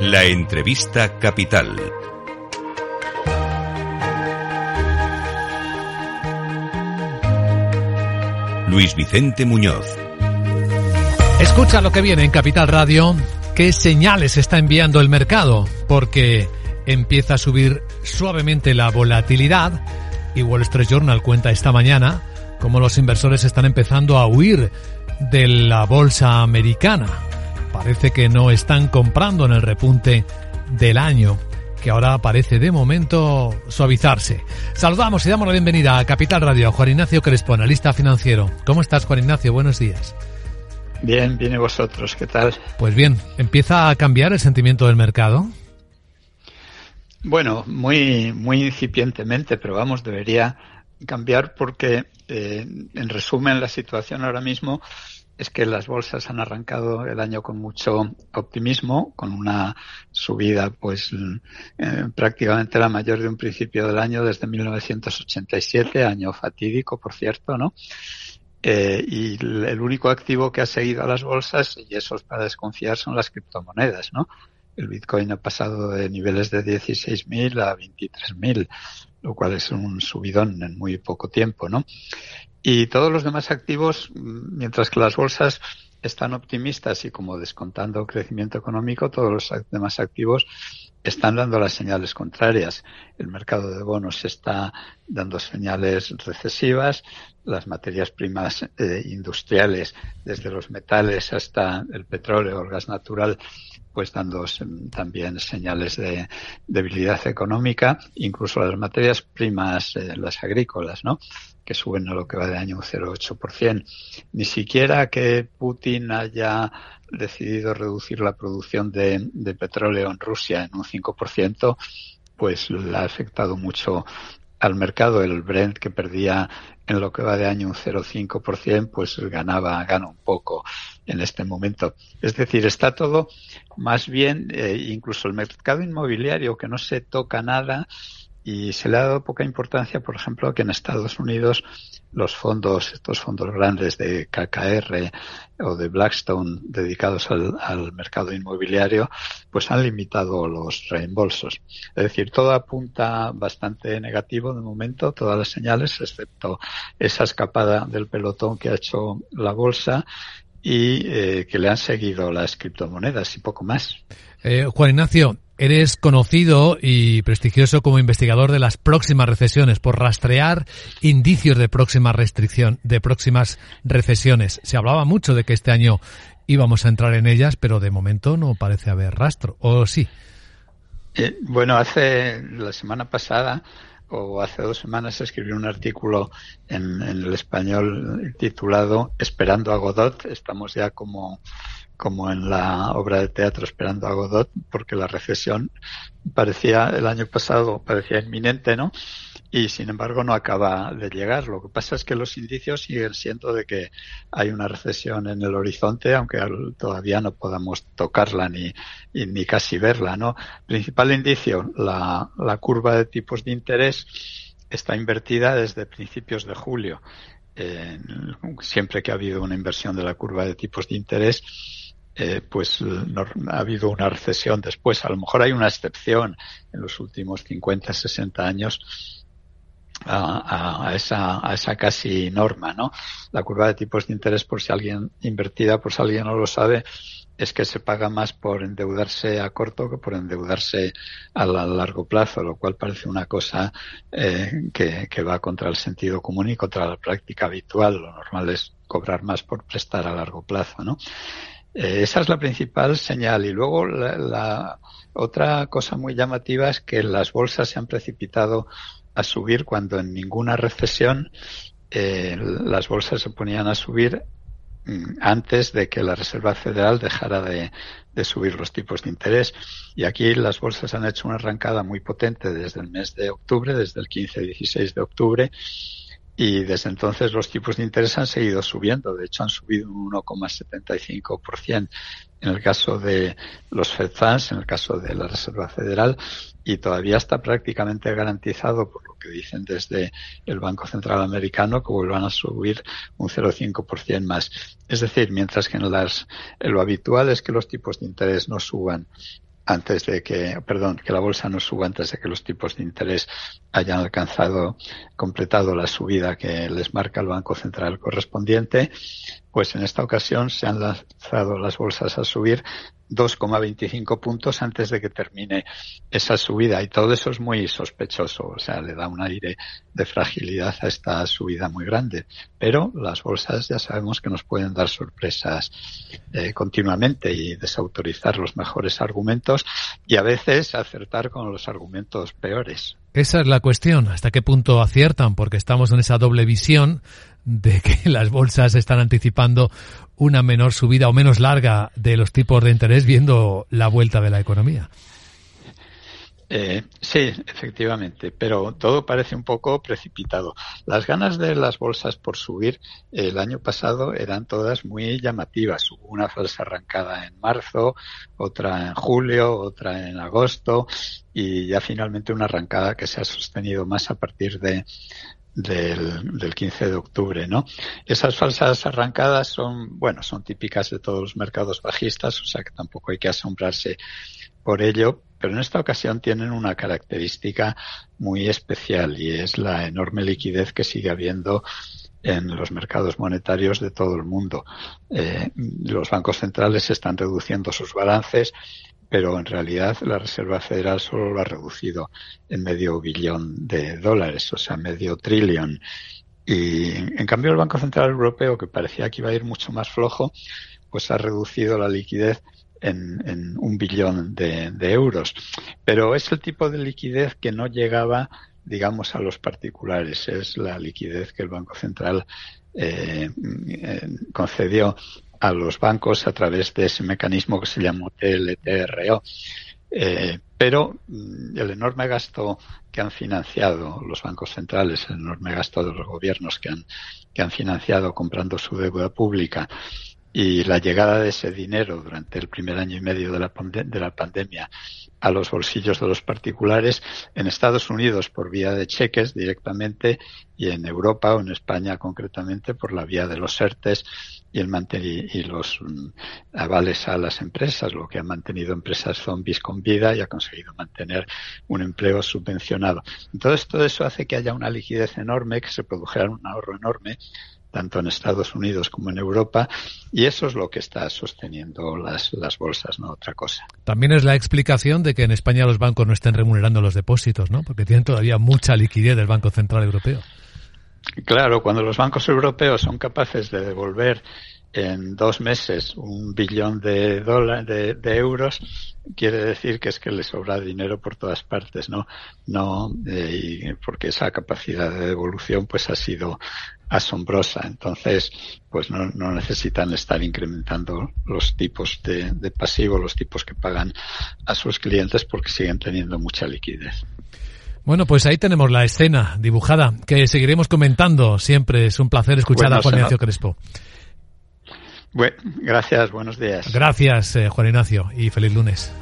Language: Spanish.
La entrevista capital. Luis Vicente Muñoz. Escucha lo que viene en Capital Radio. ¿Qué señales está enviando el mercado? Porque empieza a subir suavemente la volatilidad y Wall Street Journal cuenta esta mañana cómo los inversores están empezando a huir de la bolsa americana. Parece que no están comprando en el repunte del año que ahora parece de momento suavizarse. Saludamos y damos la bienvenida a Capital Radio a Juan Ignacio Crespo, analista financiero. ¿Cómo estás, Juan Ignacio? Buenos días. Bien, viene vosotros, ¿qué tal? Pues bien, ¿empieza a cambiar el sentimiento del mercado? Bueno, muy, muy incipientemente, pero vamos, debería cambiar porque, eh, en resumen, la situación ahora mismo es que las bolsas han arrancado el año con mucho optimismo, con una subida pues eh, prácticamente la mayor de un principio del año desde 1987, año fatídico, por cierto, ¿no? Eh, y el único activo que ha seguido a las bolsas, y eso es para desconfiar, son las criptomonedas, ¿no? El Bitcoin ha pasado de niveles de 16.000 a 23.000, lo cual es un subidón en muy poco tiempo, ¿no? Y todos los demás activos, mientras que las bolsas están optimistas y como descontando crecimiento económico, todos los demás activos están dando las señales contrarias. El mercado de bonos está dando señales recesivas, las materias primas eh, industriales, desde los metales hasta el petróleo, el gas natural, pues dando también señales de debilidad económica, incluso las materias primas, eh, las agrícolas, ¿no? que suben a lo que va de año un 0,8%. Ni siquiera que Putin haya decidido reducir la producción de, de petróleo en Rusia en un 5%, pues le ha afectado mucho al mercado. El Brent que perdía en lo que va de año un 0,5%, pues ganaba, gana un poco en este momento. Es decir, está todo más bien, eh, incluso el mercado inmobiliario que no se toca nada, y se le ha dado poca importancia, por ejemplo, que en Estados Unidos los fondos, estos fondos grandes de KKR o de Blackstone dedicados al, mercado inmobiliario, pues han limitado los reembolsos. Es decir, todo apunta bastante negativo de momento, todas las señales, excepto esa escapada del pelotón que ha hecho la bolsa y eh, que le han seguido las criptomonedas y poco más. Eh, Juan Ignacio, Eres conocido y prestigioso como investigador de las próximas recesiones por rastrear indicios de próxima restricción, de próximas recesiones. Se hablaba mucho de que este año íbamos a entrar en ellas, pero de momento no parece haber rastro. ¿O sí? Eh, bueno, hace la semana pasada o hace dos semanas escribí un artículo en, en el español titulado Esperando a Godot. Estamos ya como como en la obra de teatro Esperando a Godot, porque la recesión parecía, el año pasado parecía inminente, ¿no? Y sin embargo no acaba de llegar. Lo que pasa es que los indicios siguen siendo de que hay una recesión en el horizonte, aunque todavía no podamos tocarla ni, ni casi verla, ¿no? Principal indicio, la, curva de tipos de interés está invertida desde principios de julio. siempre que ha habido una inversión de la curva de tipos de interés, eh, pues ha habido una recesión después. A lo mejor hay una excepción en los últimos 50, 60 años a, a, esa, a esa casi norma, ¿no? La curva de tipos de interés, por si alguien invertida, por si alguien no lo sabe, es que se paga más por endeudarse a corto que por endeudarse a, largo plazo, lo cual parece una cosa eh, que, que va contra el sentido común y contra la práctica habitual. Lo normal es cobrar más por prestar a largo plazo, ¿no? Eh, esa es la principal señal. Y luego la, otra cosa muy llamativa es que las bolsas se han precipitado a subir cuando en ninguna recesión eh, las bolsas se ponían a subir mm, antes de que la Reserva Federal dejara de, de, subir los tipos de interés. Y aquí las bolsas han hecho una arrancada muy potente desde el mes de octubre, desde el 15-16 de octubre, y desde entonces los tipos de interés han seguido subiendo. De hecho, han subido un 1,75% en el caso de los Fed Funds, en el caso de la Reserva Federal, y todavía está prácticamente garantizado, por lo que dicen desde el Banco Central Americano, que vuelvan a subir un 0,5% más. Es decir, mientras que en las, lo habitual es que los tipos de interés no suban antes de que, perdón, que la bolsa no suba antes de que los tipos de interés hayan alcanzado, completado la subida que les marca el Banco Central correspondiente, pues en esta ocasión se han lanzado las bolsas a subir 2,25 puntos antes de que termine esa subida y todo eso es muy sospechoso, o sea, le da un aire de fragilidad a esta subida muy grande. Pero las bolsas ya sabemos que nos pueden dar sorpresas eh, continuamente y desautorizar los mejores argumentos y a veces acertar con los argumentos peores. Esa es la cuestión, hasta qué punto aciertan, porque estamos en esa doble visión de que las bolsas están anticipando una menor subida o menos larga de los tipos de interés viendo la vuelta de la economía. Eh, sí, efectivamente, pero todo parece un poco precipitado. Las ganas de las bolsas por subir el año pasado eran todas muy llamativas. Hubo una falsa arrancada en marzo, otra en julio, otra en agosto y ya finalmente una arrancada que se ha sostenido más a partir de del, del 15 de octubre, ¿no? Esas falsas arrancadas son, bueno, son típicas de todos los mercados bajistas, o sea que tampoco hay que asombrarse por ello, pero en esta ocasión tienen una característica muy especial y es la enorme liquidez que sigue habiendo en los mercados monetarios de todo el mundo. Eh, los bancos centrales están reduciendo sus balances pero en realidad la Reserva Federal solo lo ha reducido en medio billón de dólares, o sea, medio trillón. Y en cambio el Banco Central Europeo, que parecía que iba a ir mucho más flojo, pues ha reducido la liquidez en, un billón de, euros. Pero es el tipo de liquidez que no llegaba, digamos, a los particulares. Es la liquidez que el Banco Central eh, eh, concedió a los bancos a través de ese mecanismo que se llamó TLTRO. Eh, pero mm, el enorme gasto que han financiado los bancos centrales, el enorme gasto de los gobiernos que han, que han financiado comprando su deuda pública y la llegada de ese dinero durante el primer año y medio de la, de la pandemia a los bolsillos de los particulares en Estados Unidos por vía de cheques directamente y en Europa o en España concretamente por la vía de los ERTES y, el y los mm, avales a las empresas, lo que ha mantenido empresas zombies con vida y ha conseguido mantener un empleo subvencionado. Entonces todo eso hace que haya una liquidez enorme, que se produjera un ahorro enorme tanto en Estados Unidos como en Europa, y eso es lo que está sosteniendo las, las bolsas, no otra cosa. También es la explicación de que en España los bancos no estén remunerando los depósitos, ¿no? Porque tienen todavía mucha liquidez del Banco Central Europeo. Claro, cuando los bancos europeos son capaces de devolver en dos meses un billón de, de, euros, quiere decir que es que le sobra dinero por todas partes, ¿no? No, eh, porque esa capacidad de devolución pues ha sido asombrosa. Entonces, pues no, no necesitan estar incrementando los tipos de, de pasivo, los tipos que pagan a sus clientes porque siguen teniendo mucha liquidez. Bueno, pues ahí tenemos la escena dibujada, que seguiremos comentando siempre. Es un placer escuchar a Juan Ignacio Crespo. Bueno, gracias, buenos días. Gracias, eh, Juan Ignacio, y feliz lunes.